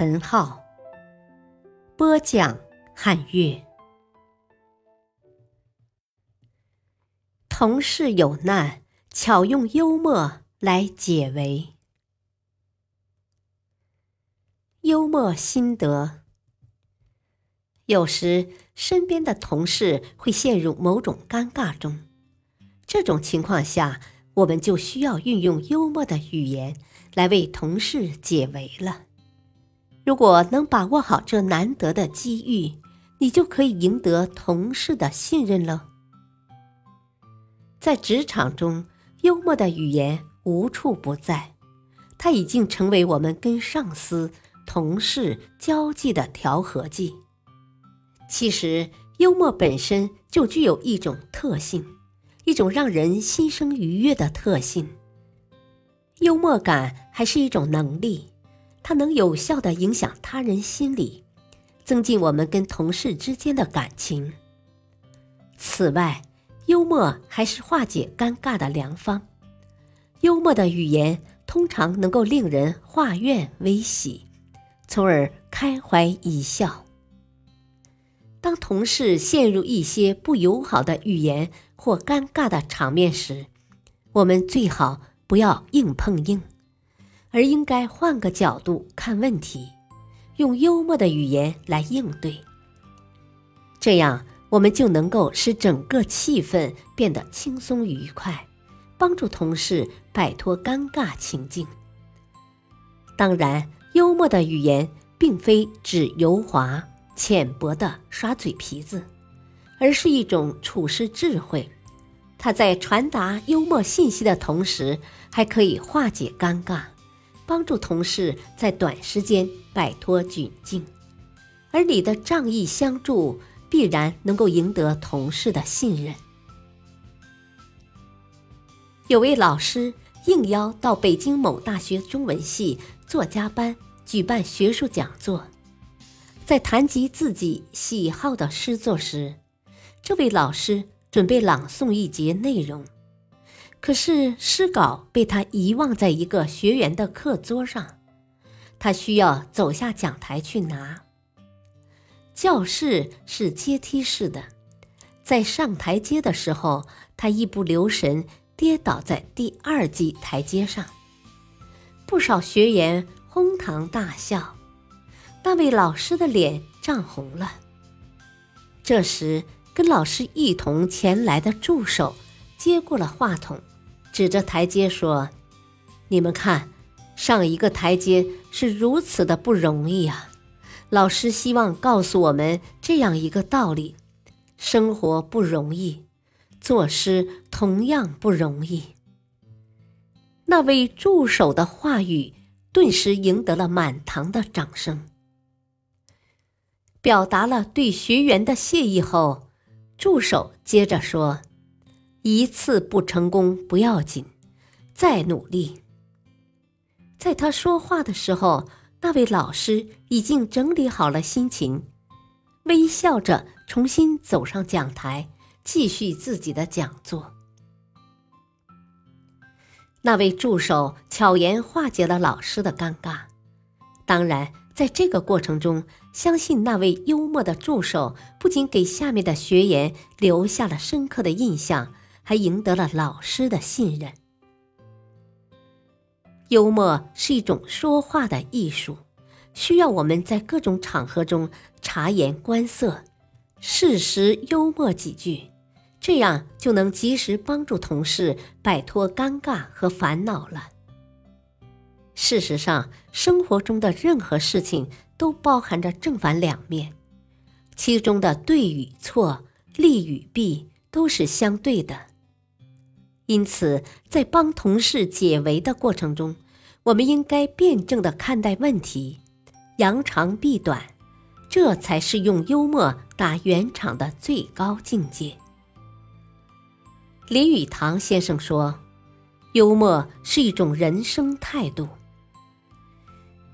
陈浩，播讲汉乐。同事有难，巧用幽默。来解围。幽默心得：有时身边的同事会陷入某种尴尬中，这种情况下，我们就需要运用幽默的语言来为同事解围了。如果能把握好这难得的机遇，你就可以赢得同事的信任了。在职场中，幽默的语言。无处不在，它已经成为我们跟上司、同事交际的调和剂。其实，幽默本身就具有一种特性，一种让人心生愉悦的特性。幽默感还是一种能力，它能有效的影响他人心理，增进我们跟同事之间的感情。此外，幽默还是化解尴尬的良方。幽默的语言通常能够令人化怨为喜，从而开怀一笑。当同事陷入一些不友好的语言或尴尬的场面时，我们最好不要硬碰硬，而应该换个角度看问题，用幽默的语言来应对。这样，我们就能够使整个气氛变得轻松愉快。帮助同事摆脱尴尬情境。当然，幽默的语言并非指油滑浅薄的耍嘴皮子，而是一种处事智慧。它在传达幽默信息的同时，还可以化解尴尬，帮助同事在短时间摆脱窘境。而你的仗义相助，必然能够赢得同事的信任。有位老师应邀到北京某大学中文系作家班举办学术讲座，在谈及自己喜好的诗作时，这位老师准备朗诵一节内容，可是诗稿被他遗忘在一个学员的课桌上，他需要走下讲台去拿。教室是阶梯式的，在上台阶的时候，他一不留神。跌倒在第二级台阶上，不少学员哄堂大笑，那位老师的脸涨红了。这时，跟老师一同前来的助手接过了话筒，指着台阶说：“你们看，上一个台阶是如此的不容易啊！老师希望告诉我们这样一个道理：生活不容易。”作诗同样不容易。那位助手的话语顿时赢得了满堂的掌声。表达了对学员的谢意后，助手接着说：“一次不成功不要紧，再努力。”在他说话的时候，那位老师已经整理好了心情，微笑着重新走上讲台。继续自己的讲座。那位助手巧言化解了老师的尴尬。当然，在这个过程中，相信那位幽默的助手不仅给下面的学员留下了深刻的印象，还赢得了老师的信任。幽默是一种说话的艺术，需要我们在各种场合中察言观色，适时幽默几句。这样就能及时帮助同事摆脱尴尬和烦恼了。事实上，生活中的任何事情都包含着正反两面，其中的对与错、利与弊都是相对的。因此，在帮同事解围的过程中，我们应该辩证的看待问题，扬长避短，这才是用幽默打圆场的最高境界。林语堂先生说：“幽默是一种人生态度。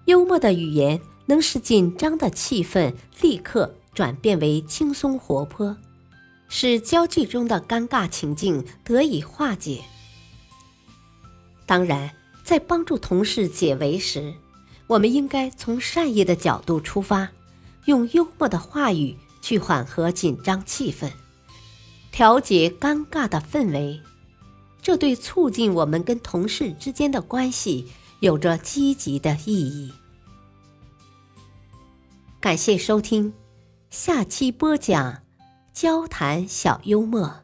幽默的语言能使紧张的气氛立刻转变为轻松活泼，使交际中的尴尬情境得以化解。当然，在帮助同事解围时，我们应该从善意的角度出发，用幽默的话语去缓和紧张气氛。”调节尴尬的氛围，这对促进我们跟同事之间的关系有着积极的意义。感谢收听，下期播讲交谈小幽默，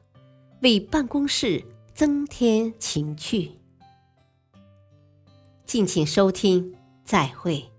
为办公室增添情趣。敬请收听，再会。